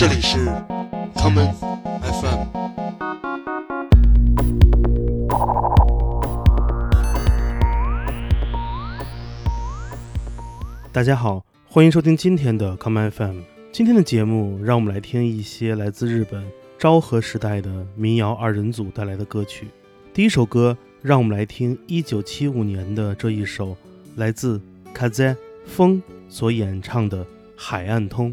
这里是 common FM。大家好，欢迎收听今天的 common FM。今天的节目，让我们来听一些来自日本昭和时代的民谣二人组带来的歌曲。第一首歌，让我们来听一九七五年的这一首，来自 a 卡 e 风所演唱的《海岸通》。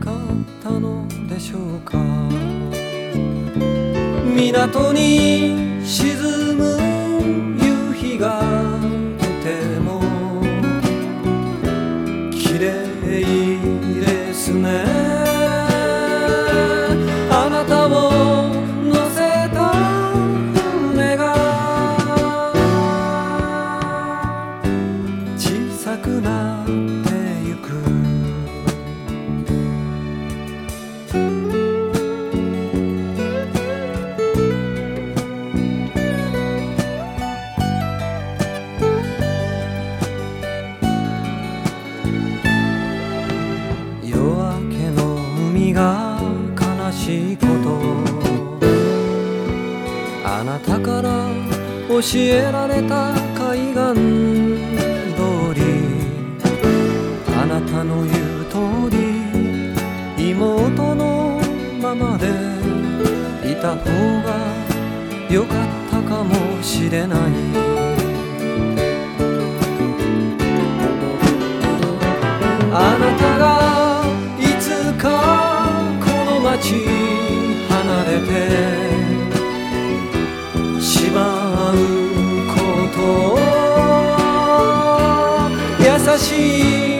かったのでしょうか港に沈む夕日がとても綺麗ですね教えられた海岸通りあなたの言う通り妹のままでいた方がよかったかもしれないあなたがいつかこの街離れて優しい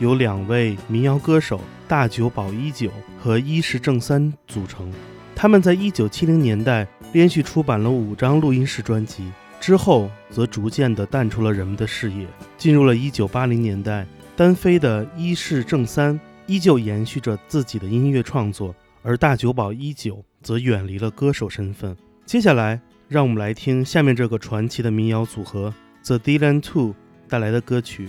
由两位民谣歌手大久保一久和伊势正三组成，他们在1970年代连续出版了五张录音室专辑，之后则逐渐地淡出了人们的视野。进入了一九八零年代，单飞的伊势正三依旧延续着自己的音乐创作，而大久保一久则远离了歌手身份。接下来，让我们来听下面这个传奇的民谣组合 The Dylan Two 带来的歌曲。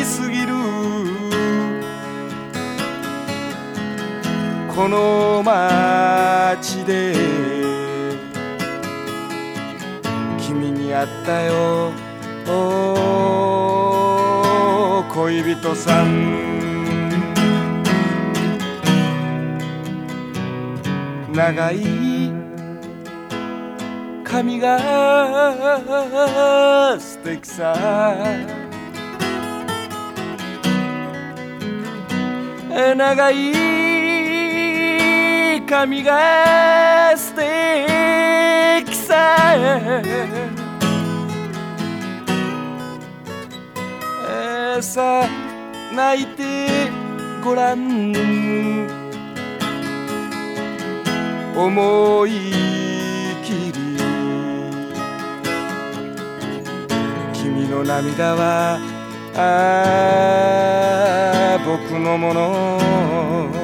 この街で君に会ったよ恋人さん長い髪が素敵さ長い髪が素敵さえさ泣いてごらん思いきり君の涙はあ僕のもの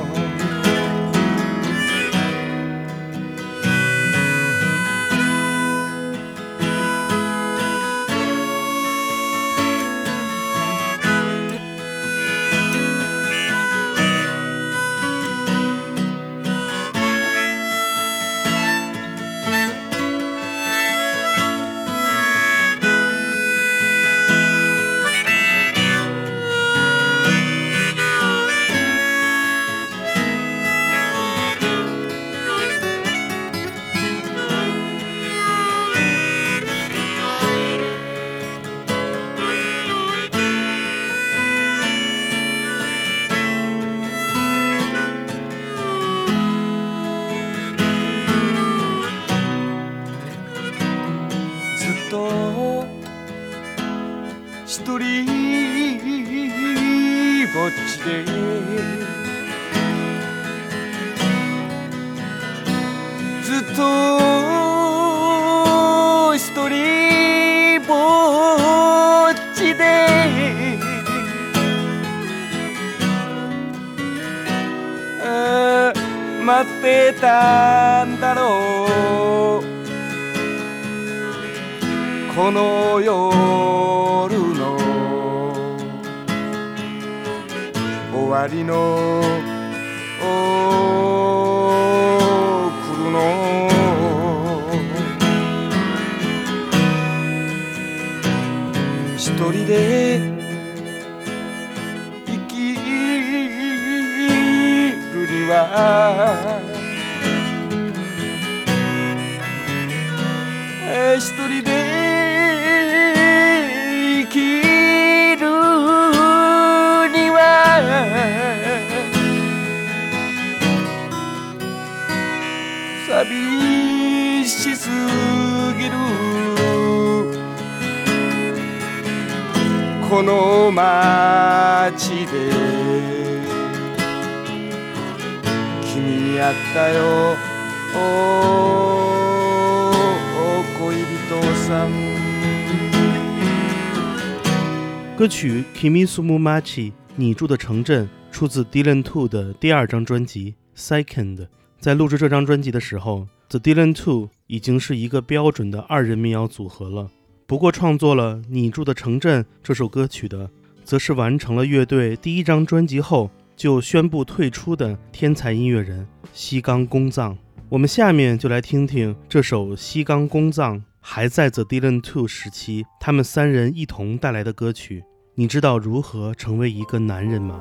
歌曲《Kimi Sumu Machi》，你住的城镇，出自 Dylan Two 的第二张专辑《Second》。在录制这张专辑的时候，The Dylan Two 已经是一个标准的二人民谣组合了。不过，创作了《你住的城镇》这首歌曲的，则是完成了乐队第一张专辑后就宣布退出的天才音乐人西冈公藏。我们下面就来听听这首西冈公藏。还在 The Dylan Two 时期，他们三人一同带来的歌曲，你知道如何成为一个男人吗？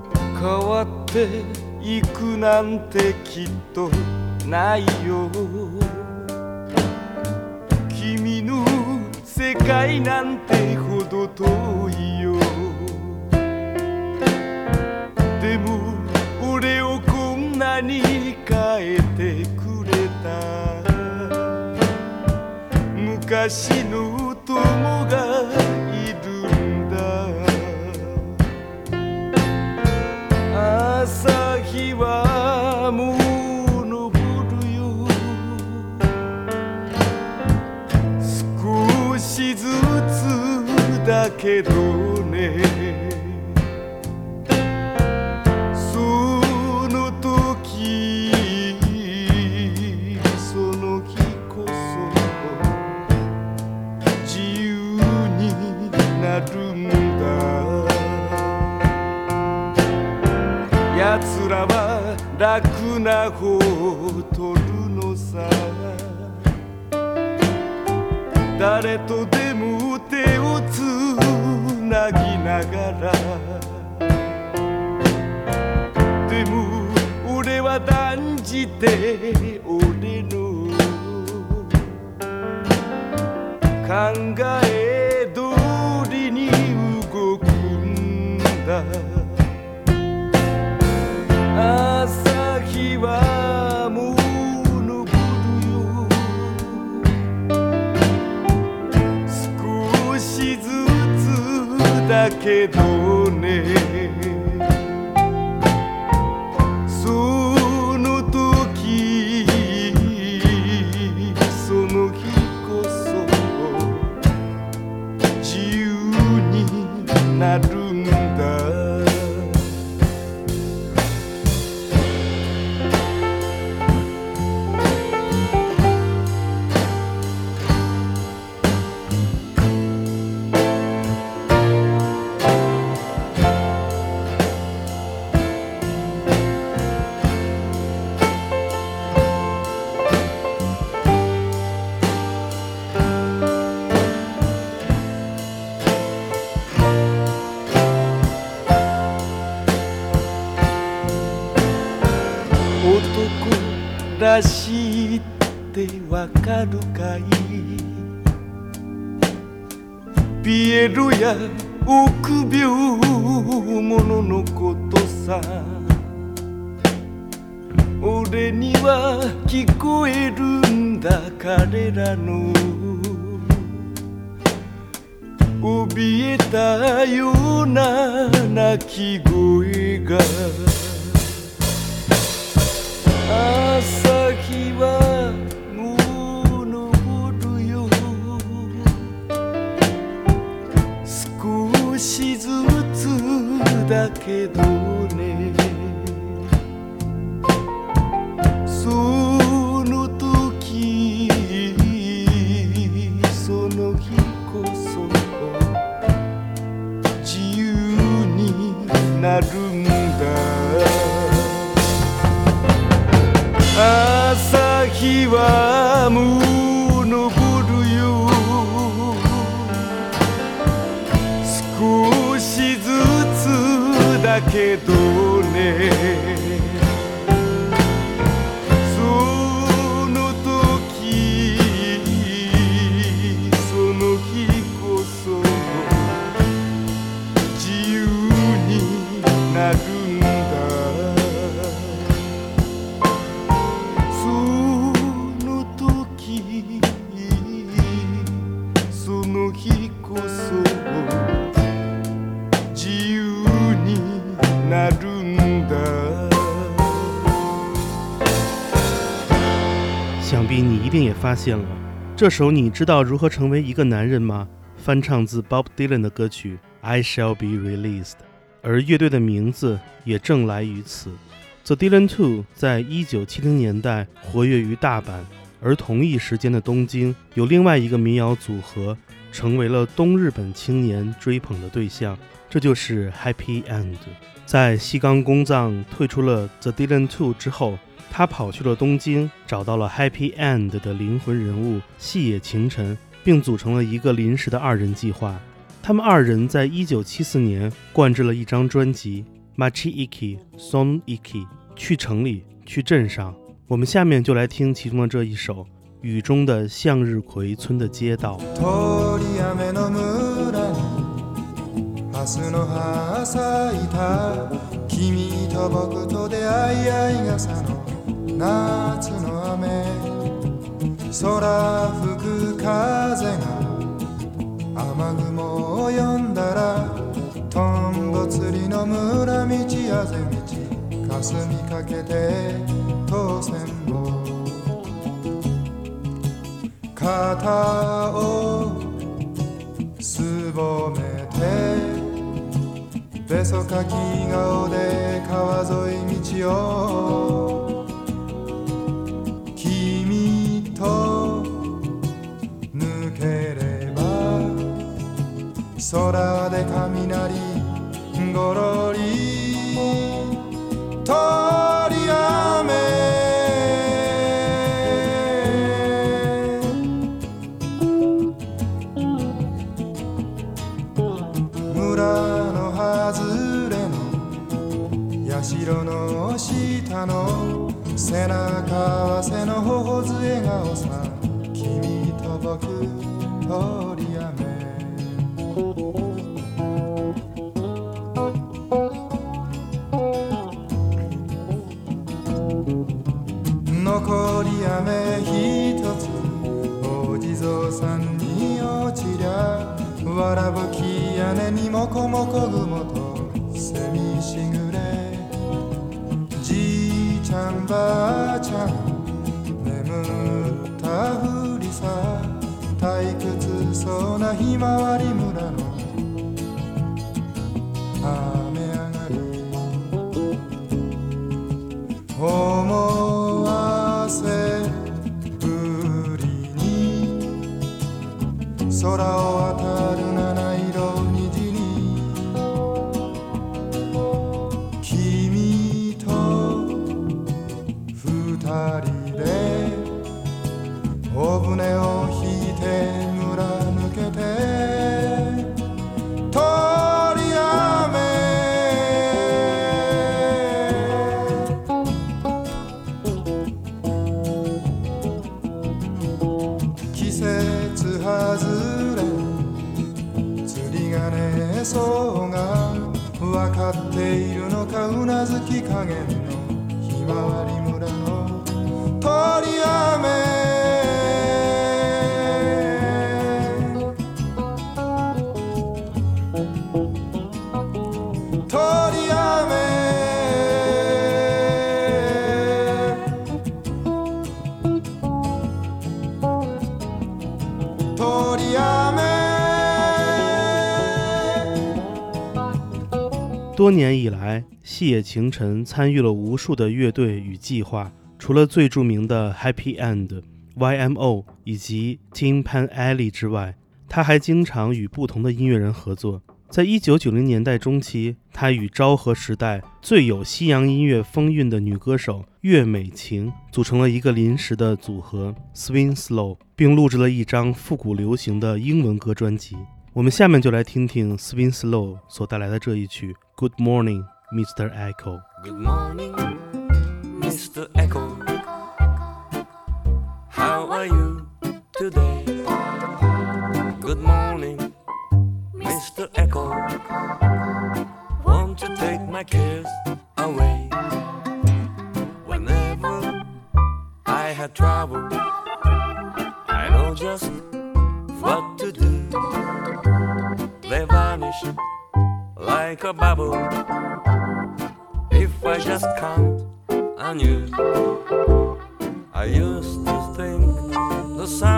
I'm assis アホを取るのさ誰とでも手をつなぎながらでも俺は断じて俺の考え通りに動くんだ que dor. かるかいピエロや臆病者のことさ俺には聞こえるんだ彼らの怯えたような鳴き声が朝日はだけどねその時その日こそ自由になるんだ朝日は無发现了这首，你知道如何成为一个男人吗？翻唱自 Bob Dylan 的歌曲《I Shall Be Released》，而乐队的名字也正来于此。The Dylan Two 在一九七零年代活跃于大阪，而同一时间的东京有另外一个民谣组合，成为了东日本青年追捧的对象，这就是 Happy End。在西冈公藏退出了 The Dylan Two 之后。他跑去了东京，找到了 Happy End 的灵魂人物细野晴臣，并组成了一个临时的二人计划。他们二人在一九七四年灌制了一张专辑《Machiiki Soniki》，去城里，去镇上。我们下面就来听其中的这一首《雨中的向日葵村的街道》。夏の雨空吹く風が雨雲を呼んだらとんぼ釣りの村道あぜ道かすみかけて当選を肩をすぼめてべそかき顔で川沿い道を空で雷ごろりとこもこもとセミしぐれじいちゃんばあちゃん眠ったふりさ退屈そうなひまわり村の雨上がり思わせぶりに空を相が分かっているのかうなずき加減のひまわり村の鳥雨多年以来，细野晴臣参与了无数的乐队与计划，除了最著名的 Happy End、YMO 以及 t i m Pan Alley 之外，他还经常与不同的音乐人合作。在一九九零年代中期，他与昭和时代最有西洋音乐风韵的女歌手月美晴组成了一个临时的组合 Swing Slow，并录制了一张复古流行的英文歌专辑。我们下面就来听听 Swing Slow 所带来的这一曲《Good Morning, Mr. Echo》。Good morning, Mr. Echo. How are you today? Good morning, Mr. Echo. Won't you take my cares away? Whenever I had trouble, I know just what to do. They vanish like a bubble. If I just count on you, I used to think the sun.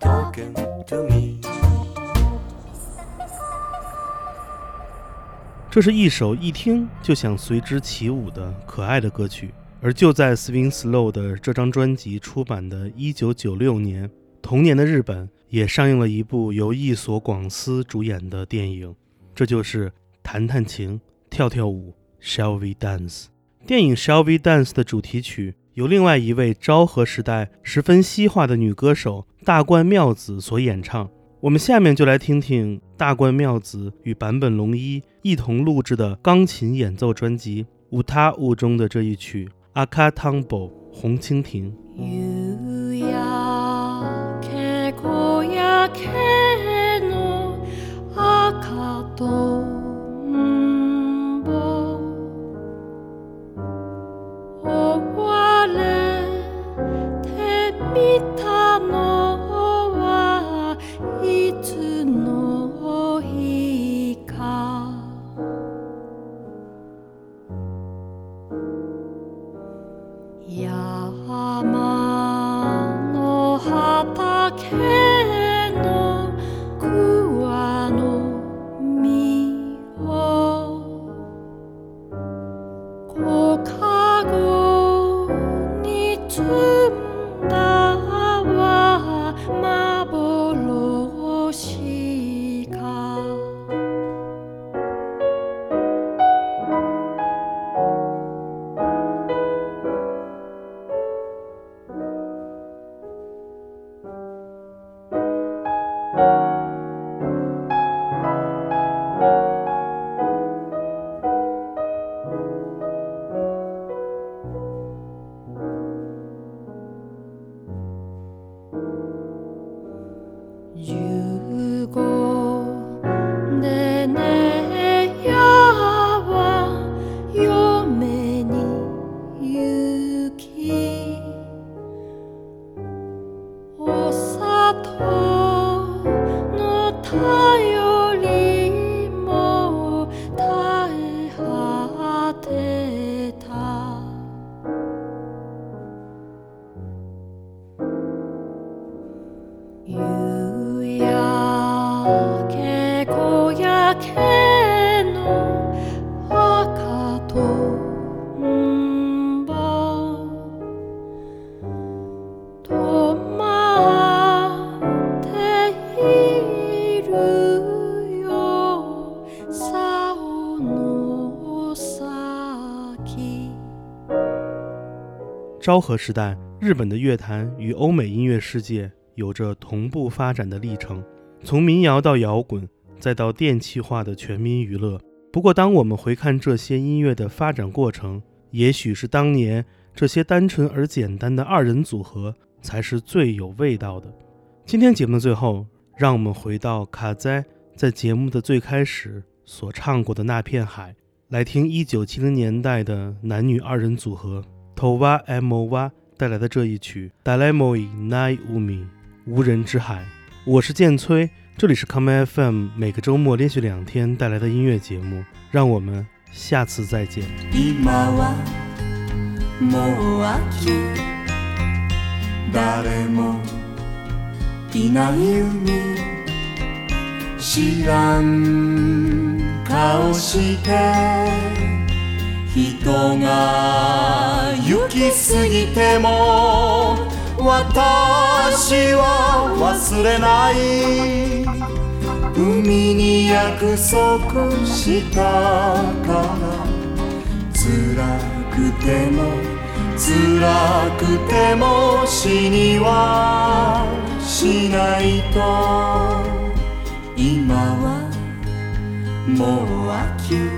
talking on to keep me 这是一首一听就想随之起舞的可爱的歌曲。而就在《Swing Slow》的这张专辑出版的1996年，同年的日本也上映了一部由一左广司主演的电影，这就是《弹弹琴，跳跳舞》（Shall We Dance）。电影《Shall We Dance》的主题曲。由另外一位昭和时代十分西化的女歌手大关妙子所演唱。我们下面就来听听大关妙子与坂本龙一一同录制的钢琴演奏专辑《无他雾》中的这一曲《Akatumbo 红蜻蜓》。昭和时代，日本的乐坛与欧美音乐世界。有着同步发展的历程，从民谣到摇滚，再到电气化的全民娱乐。不过，当我们回看这些音乐的发展过程，也许是当年这些单纯而简单的二人组合才是最有味道的。今天节目最后，让我们回到卡哉在节目的最开始所唱过的那片海，来听1970年代的男女二人组合 Towa Mowa 带来的这一曲《d a l e m o i Nai Umi》。无人之海，我是剑崔，这里是 Come FM，每个周末连续两天带来的音乐节目，让我们下次再见。私は忘れない海に約束したから辛くても辛くても死にはしないと今はもう秋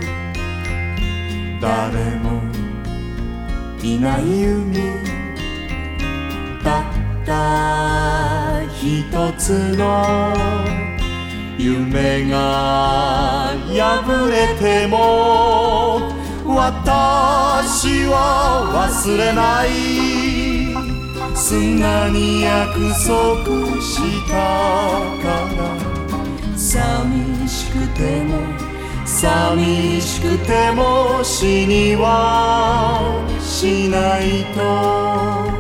誰もいない海た一つの夢が破れても私は忘れない砂に約束したから寂しくても寂しくても死にはしないと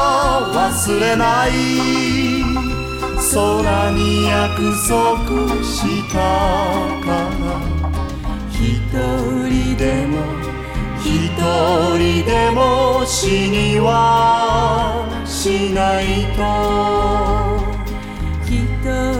は忘れない空に約束したから一人でも一人でも死にはしないと一人